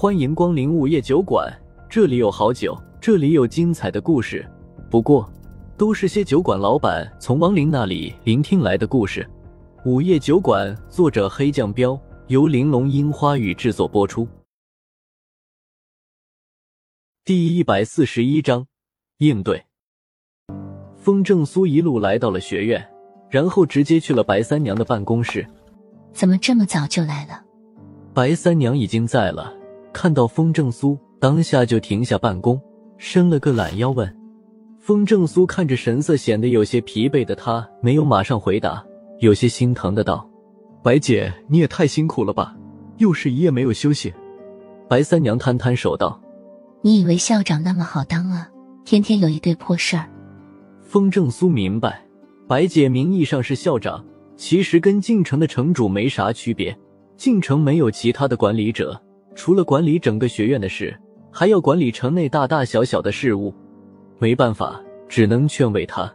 欢迎光临午夜酒馆，这里有好酒，这里有精彩的故事。不过，都是些酒馆老板从亡灵那里聆听来的故事。午夜酒馆，作者黑酱标，由玲珑樱花雨制作播出。第一百四十一章应对。风正苏一路来到了学院，然后直接去了白三娘的办公室。怎么这么早就来了？白三娘已经在了。看到风正苏，当下就停下办公，伸了个懒腰，问：“风正苏看着神色显得有些疲惫的他，没有马上回答，有些心疼的道：‘白姐，你也太辛苦了吧，又是一夜没有休息。’白三娘摊摊手道：‘你以为校长那么好当啊？天天有一堆破事儿。’风正苏明白，白姐名义上是校长，其实跟晋城的城主没啥区别。晋城没有其他的管理者。除了管理整个学院的事，还要管理城内大大小小的事务。没办法，只能劝慰他。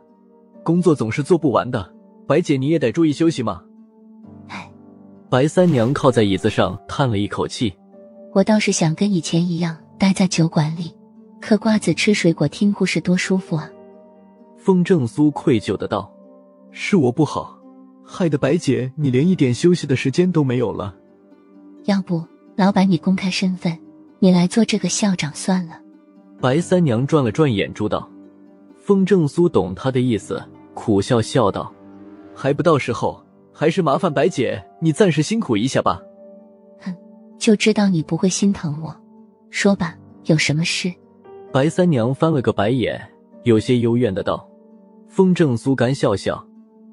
工作总是做不完的，白姐你也得注意休息嘛。唉，白三娘靠在椅子上叹了一口气。我倒是想跟以前一样，待在酒馆里，嗑瓜子、吃水果、听故事，多舒服啊。风正苏愧疚的道：“是我不好，害得白姐你连一点休息的时间都没有了。要不……”老板，你公开身份，你来做这个校长算了。白三娘转了转眼珠道：“风正苏懂他的意思，苦笑笑道：‘还不到时候，还是麻烦白姐你暂时辛苦一下吧。’哼，就知道你不会心疼我。说吧，有什么事？”白三娘翻了个白眼，有些幽怨的道：“风正苏干笑笑，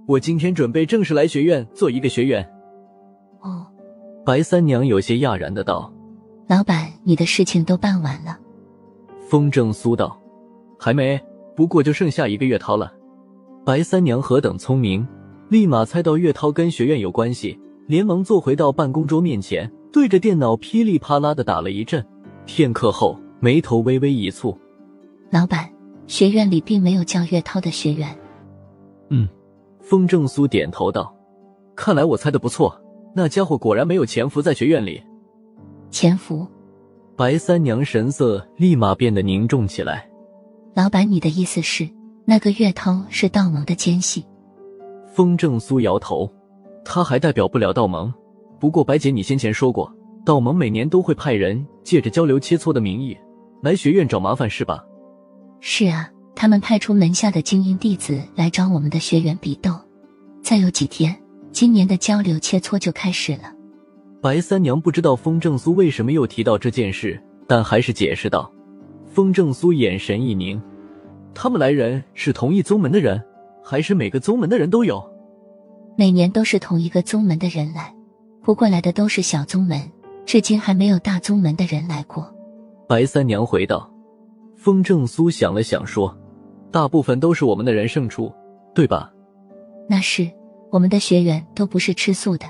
我今天准备正式来学院做一个学员。”哦。白三娘有些讶然的道：“老板，你的事情都办完了？”风正苏道：“还没，不过就剩下一个月涛了。”白三娘何等聪明，立马猜到月涛跟学院有关系，连忙坐回到办公桌面前，对着电脑噼里啪啦的打了一阵。片刻后，眉头微微一蹙：“老板，学院里并没有叫月涛的学员。”嗯，风正苏点头道：“看来我猜的不错。”那家伙果然没有潜伏在学院里。潜伏，白三娘神色立马变得凝重起来。老板，你的意思是那个月涛是道盟的奸细？风正苏摇头，他还代表不了道盟。不过白姐，你先前说过，道盟每年都会派人借着交流切磋的名义来学院找麻烦，是吧？是啊，他们派出门下的精英弟子来找我们的学员比斗。再有几天。今年的交流切磋就开始了。白三娘不知道风正苏为什么又提到这件事，但还是解释道：“风正苏眼神一凝，他们来人是同一宗门的人，还是每个宗门的人都有？每年都是同一个宗门的人来，不过来的都是小宗门，至今还没有大宗门的人来过。”白三娘回道。风正苏想了想说：“大部分都是我们的人胜出，对吧？”那是。我们的学员都不是吃素的，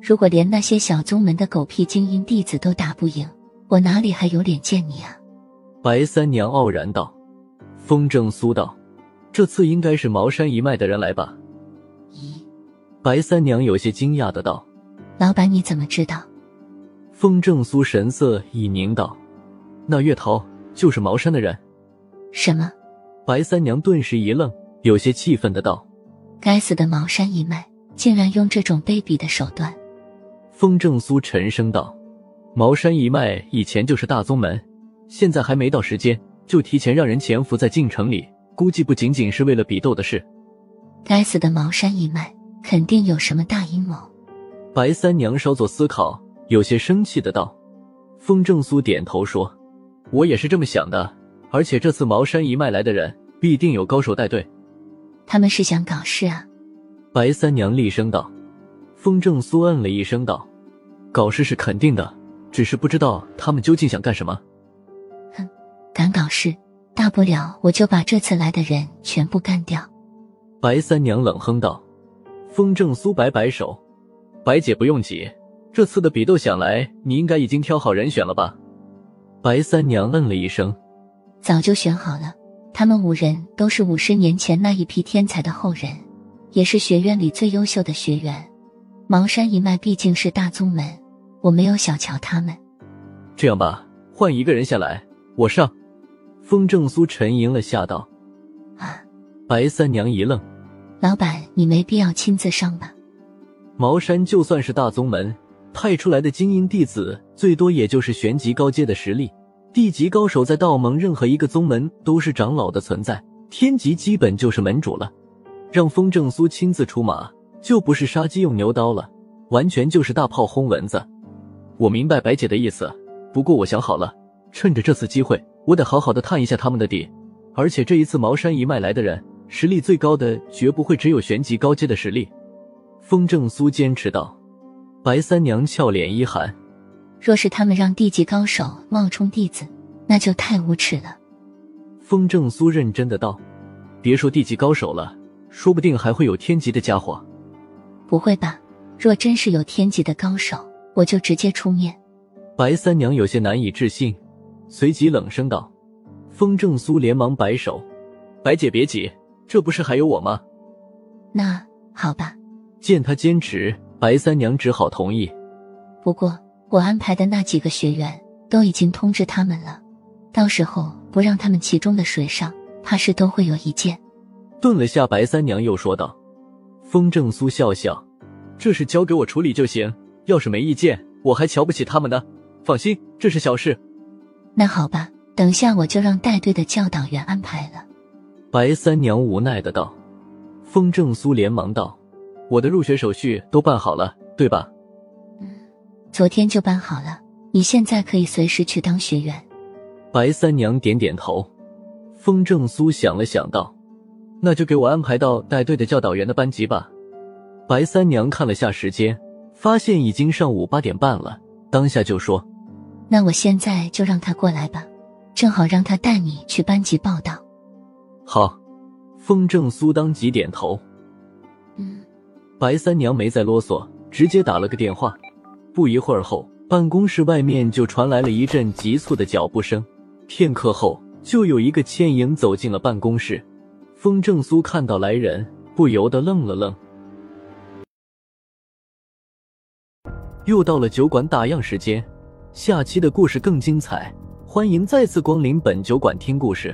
如果连那些小宗门的狗屁精英弟子都打不赢，我哪里还有脸见你啊？白三娘傲然道。风正苏道：“这次应该是茅山一脉的人来吧？”咦？白三娘有些惊讶的道：“老板你怎么知道？”风正苏神色一凝道：“那月桃就是茅山的人。”什么？白三娘顿时一愣，有些气愤的道。该死的茅山一脉，竟然用这种卑鄙的手段！风正苏沉声道：“茅山一脉以前就是大宗门，现在还没到时间，就提前让人潜伏在晋城里，估计不仅仅是为了比斗的事。”该死的茅山一脉，肯定有什么大阴谋。白三娘稍作思考，有些生气的道：“风正苏点头说：‘我也是这么想的，而且这次茅山一脉来的人，必定有高手带队。’”他们是想搞事啊！白三娘厉声道。风正苏嗯了一声道：“搞事是肯定的，只是不知道他们究竟想干什么。”哼，敢搞事，大不了我就把这次来的人全部干掉。白三娘冷哼道。风正苏摆摆手：“白姐不用急，这次的比斗想来你应该已经挑好人选了吧？”白三娘嗯了一声：“早就选好了。”他们五人都是五十年前那一批天才的后人，也是学院里最优秀的学员。茅山一脉毕竟是大宗门，我没有小瞧他们。这样吧，换一个人下来，我上。风正苏沉吟了下道：“啊。”白三娘一愣：“老板，你没必要亲自上吧？”茅山就算是大宗门派出来的精英弟子，最多也就是玄级高阶的实力。地级高手在道盟任何一个宗门都是长老的存在，天级基本就是门主了。让风正苏亲自出马，就不是杀鸡用牛刀了，完全就是大炮轰蚊子。我明白白姐的意思，不过我想好了，趁着这次机会，我得好好的探一下他们的底。而且这一次茅山一脉来的人，实力最高的绝不会只有玄级高阶的实力。风正苏坚持道。白三娘俏脸一寒。若是他们让地级高手冒充弟子，那就太无耻了。风正苏认真的道：“别说地级高手了，说不定还会有天级的家伙。”不会吧？若真是有天级的高手，我就直接出面。白三娘有些难以置信，随即冷声道：“风正苏，连忙摆手，白姐别急，这不是还有我吗？”那好吧。见他坚持，白三娘只好同意。不过。我安排的那几个学员都已经通知他们了，到时候不让他们其中的谁上，怕是都会有意见。顿了下，白三娘又说道：“风正苏笑笑，这事交给我处理就行。要是没意见，我还瞧不起他们呢。放心，这是小事。”那好吧，等下我就让带队的教导员安排了。白三娘无奈的道。风正苏连忙道：“我的入学手续都办好了，对吧？”昨天就办好了，你现在可以随时去当学员。白三娘点点头。风正苏想了想道：“那就给我安排到带队的教导员的班级吧。”白三娘看了下时间，发现已经上午八点半了，当下就说：“那我现在就让他过来吧，正好让他带你去班级报道。”好。风正苏当即点头。嗯。白三娘没再啰嗦，直接打了个电话。不一会儿后，办公室外面就传来了一阵急促的脚步声。片刻后，就有一个倩影走进了办公室。风正苏看到来人，不由得愣了愣。又到了酒馆打烊时间，下期的故事更精彩，欢迎再次光临本酒馆听故事。